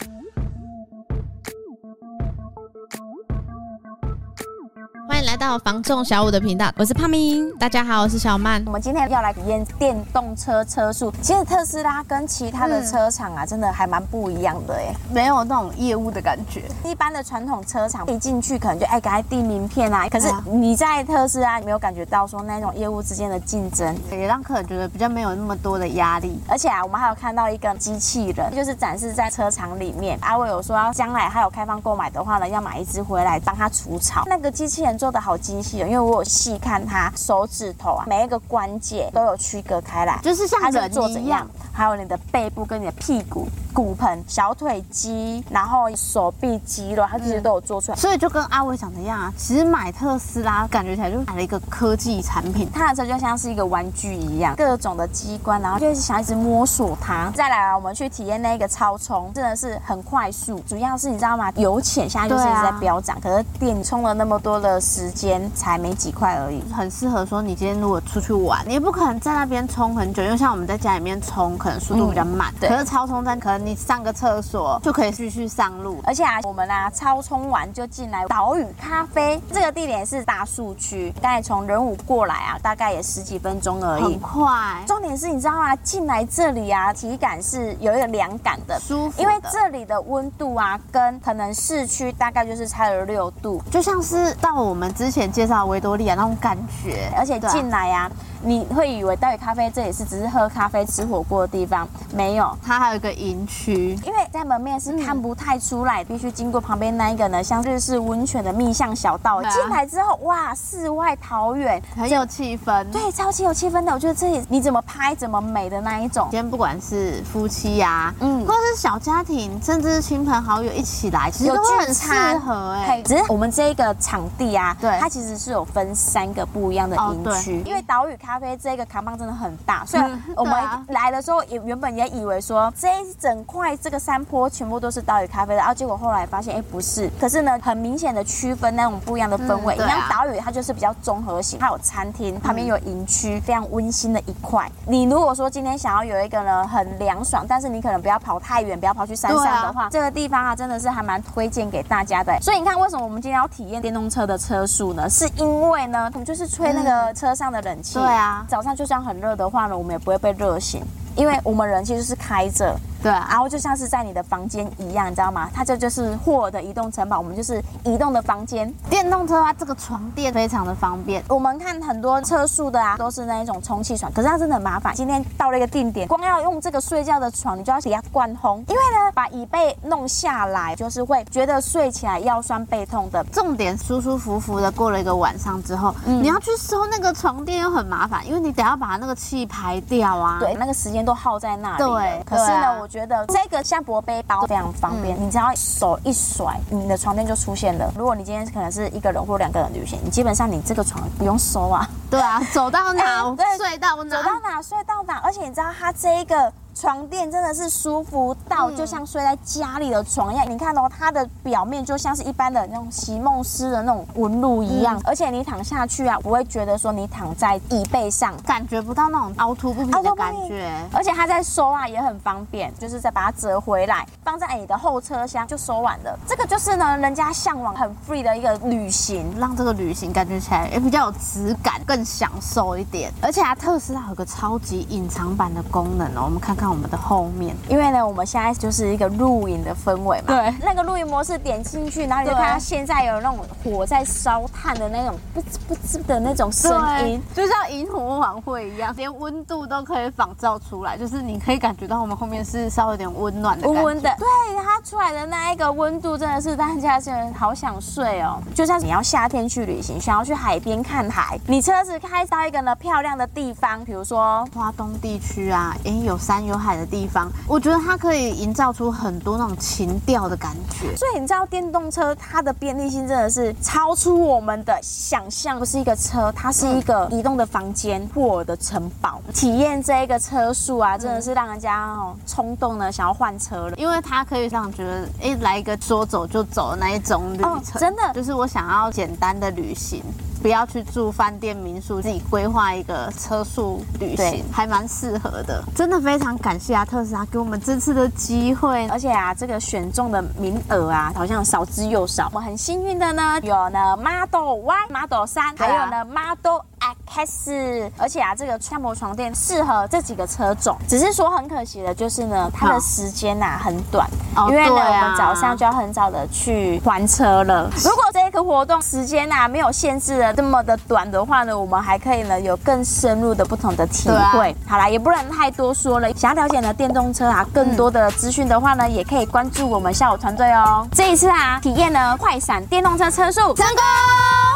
Ooh. 来到房仲小五的频道，我是胖明，大家好，我是小曼。我们今天要来体验电动车车速。其实特斯拉跟其他的车厂啊，嗯、真的还蛮不一样的哎，没有那种业务的感觉。一般的传统车厂一进去可能就哎，赶快递名片啊。可是你在特斯拉，你没有感觉到说那种业务之间的竞争，也让客人觉得比较没有那么多的压力。而且啊，我们还有看到一个机器人，就是展示在车厂里面。阿伟有说，要将来还有开放购买的话呢，要买一只回来帮他除草。那个机器人做的好精细哦。因为我有细看它手指头啊，每一个关节都有区隔开来，就是像人做怎样，还有你的背部跟你的屁股。骨盆、小腿肌，然后手臂肌肉，它这些都有做出来，所以就跟阿伟讲的一样啊。其实买特斯拉感觉起来就买了一个科技产品，它的车就像是一个玩具一样，各种的机关，然后就是想一直摸索它。再来啊，我们去体验那个超充，真的是很快速。主要是你知道吗？油钱现在就是一直在飙涨，啊、可是电充了那么多的时间才没几块而已，很适合说你今天如果出去玩，你也不可能在那边充很久，因为像我们在家里面充，可能速度比较慢。嗯、对，可是超充站可能。你上个厕所就可以继续上路，而且啊，我们啊超充完就进来岛屿咖啡这个地点是大树区，刚才从仁武过来啊，大概也十几分钟而已，很快。重点是你知道吗？进来这里啊，体感是有一个凉感的，舒服。因为这里的温度啊，跟可能市区大概就是差了六度，就像是到我们之前介绍的维多利亚那种感觉。而且进来呀、啊。你会以为岛屿咖啡这里是只是喝咖啡、吃火锅的地方，没有，它还有一个营区，因为在门面是看不太出来，嗯、必须经过旁边那一个呢，像日式温泉的蜜巷小道。进、啊、来之后，哇，世外桃源，很有气氛，对，超级有气氛的。我觉得这里你怎么拍怎么美的那一种。今天不管是夫妻呀、啊，嗯，或者是小家庭，甚至是亲朋好友一起来，其实都很适合哎、欸。只是我们这一个场地啊，对，它其实是有分三个不一样的营区，哦、因为岛屿咖。咖啡这个扛棒真的很大，所以我们来的时候也原本也以为说这一整块这个山坡全部都是岛屿咖啡的，然后结果后来发现哎不是，可是呢很明显的区分那种不一样的氛围。你像岛屿它就是比较综合型，它有餐厅，旁边有营区，非常温馨的一块。你如果说今天想要有一个呢很凉爽，但是你可能不要跑太远，不要跑去山上的话，这个地方啊真的是还蛮推荐给大家的。所以你看为什么我们今天要体验电动车的车速呢？是因为呢我们就是吹那个车上的冷气。对啊。早上就算很热的话呢，我们也不会被热醒，因为我们人其实是开着。对，然后就像是在你的房间一样，你知道吗？它这就，是霍尔的移动城堡，我们就是移动的房间。电动车啊这个床垫非常的方便。我们看很多车速的啊，都是那一种充气床，可是它真的很麻烦。今天到了一个定点，光要用这个睡觉的床，你就要给它灌风，因为呢，把椅背弄下来，就是会觉得睡起来腰酸背痛的。重点舒舒服服的过了一个晚上之后，嗯、你要去收那个床垫又很麻烦，因为你得要把那个气排掉啊。对，那个时间都耗在那里。对，可是呢，啊、我觉得这个。像薄背包非常方便，嗯、你只要手一甩，你的床垫就出现了。如果你今天可能是一个人或两个人旅行，你基本上你这个床不用收啊。对啊，走到哪，欸、对睡到哪，走到哪睡到哪。而且你知道它这一个。床垫真的是舒服到就像睡在家里的床一样，嗯、你看哦，它的表面就像是一般的那种席梦思的那种纹路一样，嗯、而且你躺下去啊，不会觉得说你躺在椅背上，感觉不到那种凹凸不平的感觉。而且它在收啊也很方便，就是再把它折回来，放在你的后车厢就收完了。这个就是呢，人家向往很 free 的一个旅行，让这个旅行感觉起来也比较有质感，更享受一点。而且啊，特斯拉有个超级隐藏版的功能哦，我们看看。看我们的后面，因为呢，我们现在就是一个露营的氛围嘛。对，那个露营模式点进去，然后你就看到现在有那种火在烧炭的那种不吱不吱的那种声音，就像萤火晚会一样，连温度都可以仿造出来，就是你可以感觉到我们后面是稍微有点温暖的，温温的。对，它出来的那一个温度真的是大家真的好想睡哦。就像你要夏天去旅行，想要去海边看海，你车子开到一个呢漂亮的地方，比如说花东地区啊，哎，有山有。有海的地方，我觉得它可以营造出很多那种情调的感觉。所以你知道，电动车它的便利性真的是超出我们的想象。不是一个车，它是一个移动的房间，霍尔的城堡。体验这一个车速啊，真的是让人家哦冲动的，想要换车了。因为它可以让觉得，哎，来一个说走就走的那一种旅程。哦，真的，就是我想要简单的旅行。不要去住饭店民宿，自己规划一个车速旅行，还蛮适合的。真的非常感谢啊，特斯拉给我们这次的机会，而且啊，这个选中的名额啊，好像少之又少。我们很幸运的呢，有呢 Model Y、Model 三还有呢 Model X，而且啊，这个帐篷床垫适合这几个车种，只是说很可惜的就是呢，它的时间呐、啊、很短，哦、因为呢、啊、我们早上就要很早的去还车了。如果这个活动时间呐、啊、没有限制的这么的短的话呢，我们还可以呢有更深入的不同的体会。啊、好啦，也不能太多说了。想要了解呢电动车啊更多的资讯的话呢，嗯、也可以关注我们下午团队哦。这一次啊，体验呢快闪电动车车速成功。